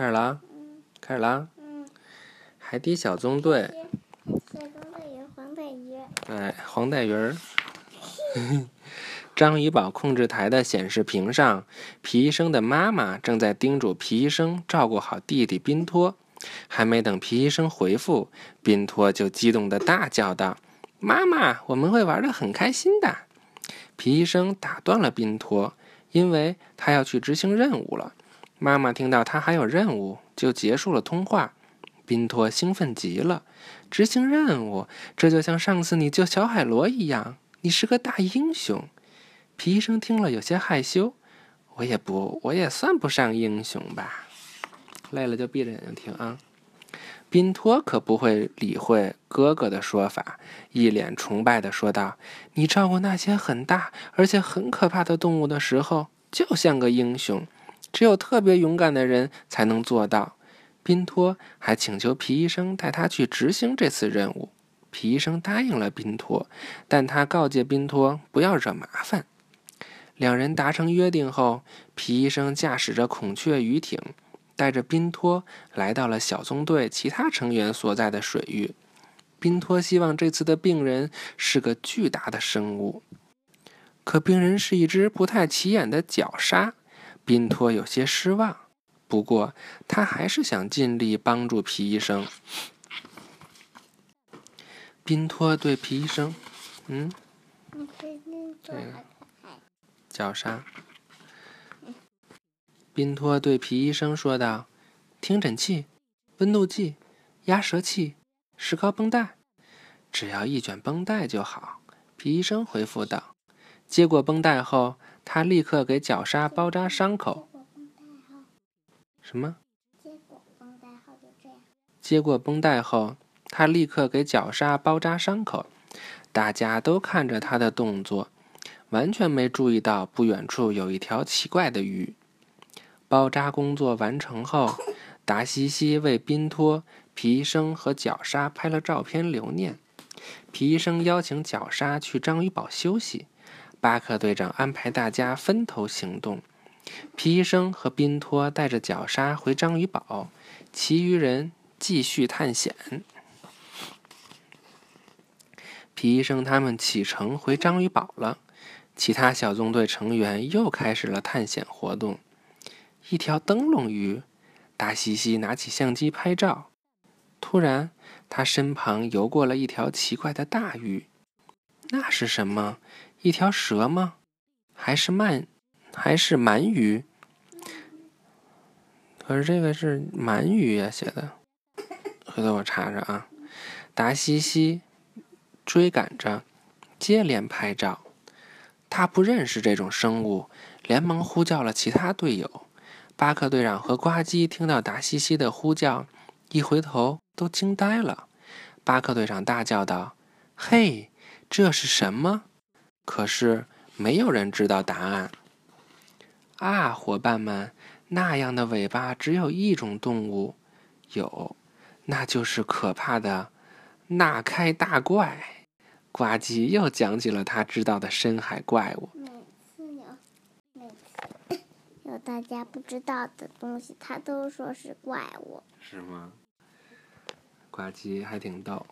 开始了啊，开始了啊。嗯，海底小纵队，小纵队有黄带鱼。对，黄带鱼儿。章鱼堡控制台的显示屏上，皮医生的妈妈正在叮嘱皮医生照顾好弟弟宾托。还没等皮医生回复，宾托就激动的大叫道：“妈妈，我们会玩的很开心的！”皮医生打断了宾托，因为他要去执行任务了。妈妈听到他还有任务，就结束了通话。宾托兴奋极了，执行任务，这就像上次你救小海螺一样，你是个大英雄。皮医生听了有些害羞，我也不，我也算不上英雄吧。累了就闭着眼睛听啊。宾托可不会理会哥哥的说法，一脸崇拜地说道：“你照顾那些很大而且很可怕的动物的时候，就像个英雄。只有特别勇敢的人才能做到。”宾托还请求皮医生带他去执行这次任务。皮医生答应了宾托，但他告诫宾托不要惹麻烦。两人达成约定后，皮医生驾驶着孔雀鱼艇。带着宾托来到了小纵队其他成员所在的水域。宾托希望这次的病人是个巨大的生物，可病人是一只不太起眼的角鲨。宾托有些失望，不过他还是想尽力帮助皮医生。宾托对皮医生：“嗯，这个叫啥。”宾托对皮医生说道：“听诊器、温度计、压舌器、石膏绷带，只要一卷绷带就好。”皮医生回复道。接过绷带后，他立刻给绞杀包扎伤口。什么？接过绷带后就这样。接过绷带后，他立刻给绞杀包扎伤口。大家都看着他的动作，完全没注意到不远处有一条奇怪的鱼。包扎工作完成后，达西西为宾托、皮医生和绞杀拍了照片留念。皮医生邀请绞杀去章鱼堡休息，巴克队长安排大家分头行动。皮医生和宾托带着绞杀回章鱼堡，其余人继续探险。皮医生他们启程回章鱼堡了，其他小纵队成员又开始了探险活动。一条灯笼鱼，达西西拿起相机拍照。突然，他身旁游过了一条奇怪的大鱼。那是什么？一条蛇吗？还是鳗？还是鳗鱼？可是这个是鳗鱼呀，写的。回头我查查啊。达西西追赶着，接连拍照。他不认识这种生物，连忙呼叫了其他队友。巴克队长和呱唧听到达西西的呼叫，一回头都惊呆了。巴克队长大叫道：“嘿，这是什么？”可是没有人知道答案。啊，伙伴们，那样的尾巴只有一种动物有，那就是可怕的纳开大怪。呱唧又讲起了他知道的深海怪物。有大家不知道的东西，他都说是怪物。是吗？呱唧还挺逗。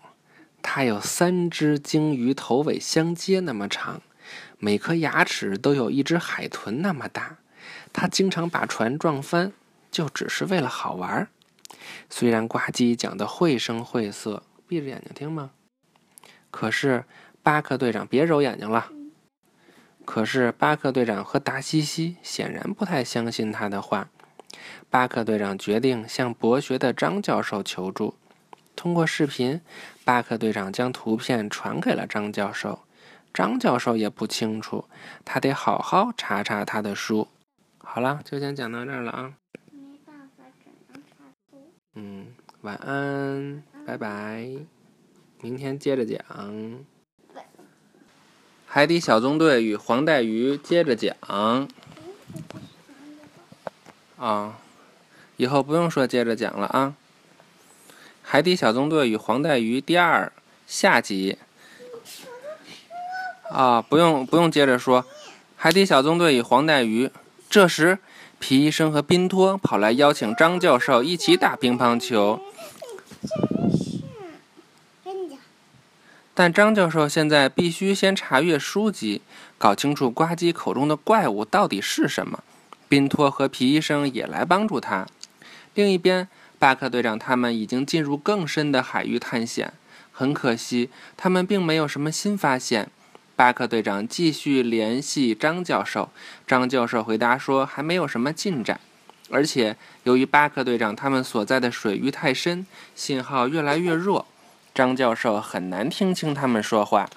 它有三只鲸鱼头尾相接那么长，每颗牙齿都有一只海豚那么大。它经常把船撞翻，就只是为了好玩。虽然呱唧讲的绘声绘色，闭着眼睛听吗？可是巴克队长，别揉眼睛了。可是巴克队长和达西西显然不太相信他的话。巴克队长决定向博学的张教授求助。通过视频，巴克队长将图片传给了张教授。张教授也不清楚，他得好好查查他的书。好了，就先讲到这儿了啊。嗯，晚安，拜拜，明天接着讲。海底小纵队与黄带鱼接着讲。啊，以后不用说接着讲了啊。海底小纵队与黄带鱼第二下集。啊，不用不用接着说。海底小纵队与黄带鱼。这时，皮医生和宾托跑来邀请张教授一起打乒乓球。但张教授现在必须先查阅书籍，搞清楚呱唧口中的怪物到底是什么。宾托和皮医生也来帮助他。另一边，巴克队长他们已经进入更深的海域探险。很可惜，他们并没有什么新发现。巴克队长继续联系张教授，张教授回答说还没有什么进展，而且由于巴克队长他们所在的水域太深，信号越来越弱，张教授很难听清他们说话。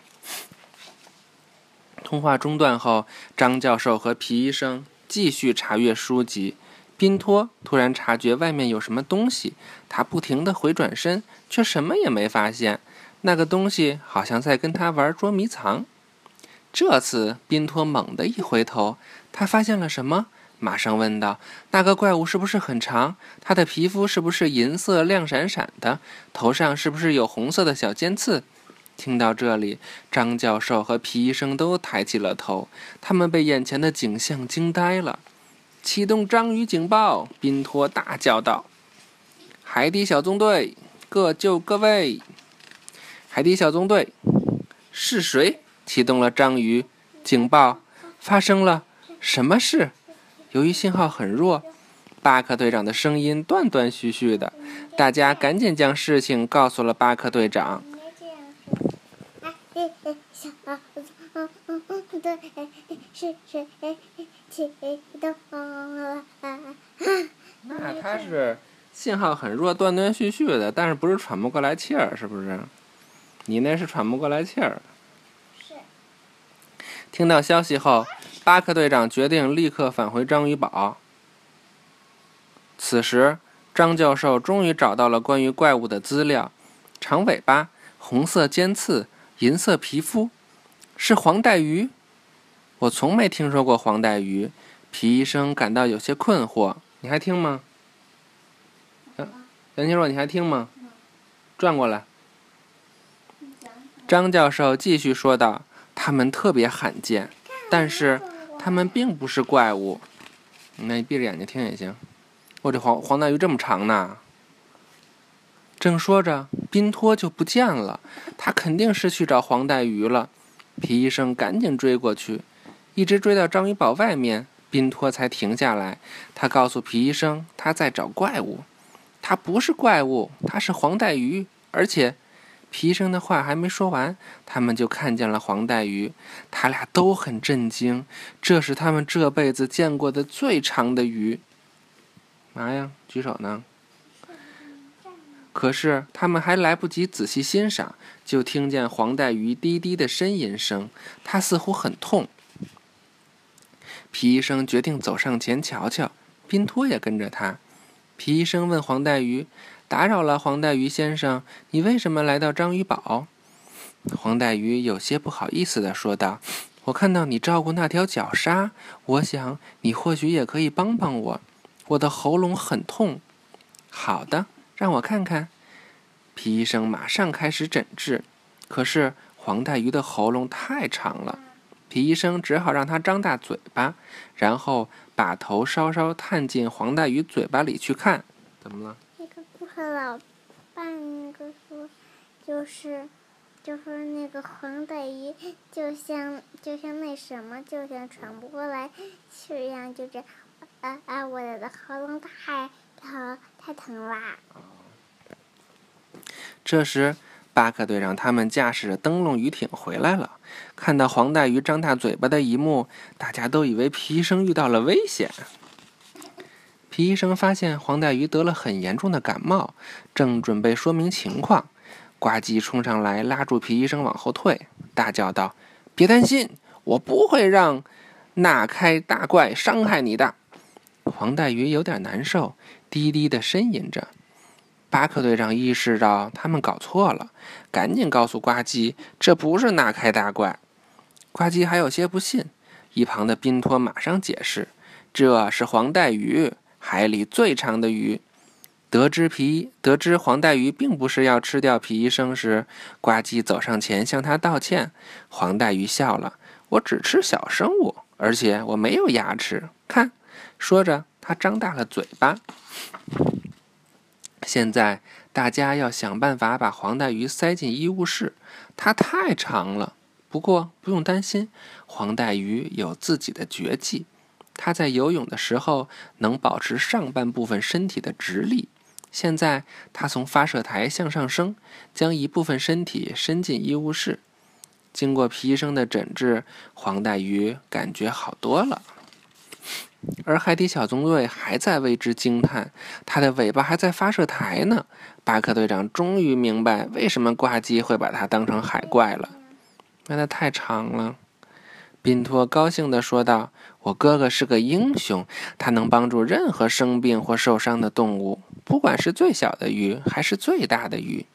通话中断后，张教授和皮医生继续查阅书籍。宾托突然察觉外面有什么东西，他不停地回转身，却什么也没发现。那个东西好像在跟他玩捉迷藏。这次，宾托猛地一回头，他发现了什么？马上问道：“那个怪物是不是很长？它的皮肤是不是银色亮闪闪的？头上是不是有红色的小尖刺？”听到这里，张教授和皮医生都抬起了头，他们被眼前的景象惊呆了。启动章鱼警报！宾托大叫道：“海底小纵队，各就各位！”海底小纵队是谁？启动了章鱼警报，发生了什么事？由于信号很弱，巴克队长的声音断断续续的。大家赶紧将事情告诉了巴克队长。对，哎，是谁启动了？那他是信号很弱，断断续续的，但是不是喘不过来气儿，是不是？你那是喘不过来气儿。是听到消息后，巴克队长决定立刻返回章鱼堡。此时，张教授终于找到了关于怪物的资料：长尾巴、红色尖刺、银色皮肤，是黄带鱼。我从没听说过黄带鱼。皮医生感到有些困惑。你还听吗？杨杨清若，你还听吗？转过来。张教授继续说道。它们特别罕见，但是它们并不是怪物。那你闭着眼睛听也行。我这黄黄带鱼这么长呢。正说着，宾托就不见了。他肯定是去找黄带鱼了。皮医生赶紧追过去，一直追到章鱼堡外面，宾托才停下来。他告诉皮医生，他在找怪物。他不是怪物，他是黄带鱼，而且。皮医生的话还没说完，他们就看见了黄带鱼。他俩都很震惊，这是他们这辈子见过的最长的鱼。嘛呀，举手呢？可是他们还来不及仔细欣赏，就听见黄带鱼低低的呻吟声，它似乎很痛。皮医生决定走上前瞧瞧，宾托也跟着他。皮医生问黄带鱼。打扰了，黄带鱼先生，你为什么来到章鱼堡？黄带鱼有些不好意思地说道：“我看到你照顾那条绞鲨，我想你或许也可以帮帮我。我的喉咙很痛。”好的，让我看看。皮医生马上开始诊治，可是黄带鱼的喉咙太长了，皮医生只好让它张大嘴巴，然后把头稍稍探进黄带鱼嘴巴里去看。怎么了？那个顾客老爸那个说，就是就是那个黄带鱼，就像就像那什么，就像喘不过来气一样，就这啊啊！我的喉咙太疼太疼啦！这时，巴克队长他们驾驶着灯笼鱼艇回来了，看到黄带鱼张大嘴巴的一幕，大家都以为皮医生遇到了危险。皮医生发现黄带鱼得了很严重的感冒，正准备说明情况，呱唧冲上来拉住皮医生往后退，大叫道：“别担心，我不会让那开大怪伤害你的。”黄带鱼有点难受，低低的呻吟着。巴克队长意识到他们搞错了，赶紧告诉呱唧：“这不是那开大怪。”呱唧还有些不信，一旁的宾托马上解释：“这是黄带鱼。”海里最长的鱼，得知皮得知黄带鱼并不是要吃掉皮医生时，呱唧走上前向他道歉。黄带鱼笑了：“我只吃小生物，而且我没有牙齿。”看，说着他张大了嘴巴。现在大家要想办法把黄带鱼塞进医务室，它太长了。不过不用担心，黄带鱼有自己的绝技，它在游泳的时候能保持上半部分身体的直立。现在它从发射台向上升，将一部分身体伸进医务室。经过皮医生的诊治，黄带鱼感觉好多了。而海底小纵队还在为之惊叹，它的尾巴还在发射台呢。巴克队长终于明白为什么挂机会把它当成海怪了，那它太长了。宾托高兴地说道：“我哥哥是个英雄，他能帮助任何生病或受伤的动物，不管是最小的鱼还是最大的鱼。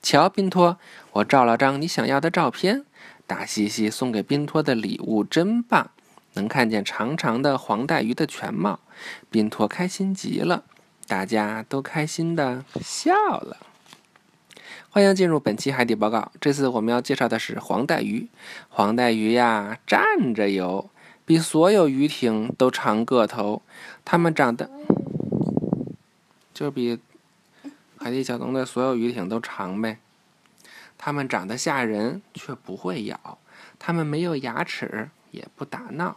瞧，宾托，我照了张你想要的照片。大西西送给宾托的礼物真棒。”能看见长长的黄带鱼的全貌，宾托开心极了，大家都开心的笑了。欢迎进入本期海底报告，这次我们要介绍的是黄带鱼。黄带鱼呀，站着游，比所有鱼艇都长个头。它们长得就比海底小纵队所有鱼艇都长呗。它们长得吓人，却不会咬。它们没有牙齿，也不打闹。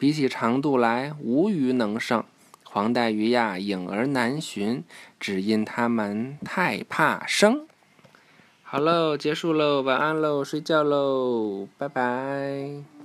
比起长度来，无鱼能胜。黄带鱼呀，影儿难寻，只因它们太怕生。好喽，结束喽，晚安喽，睡觉喽，拜拜。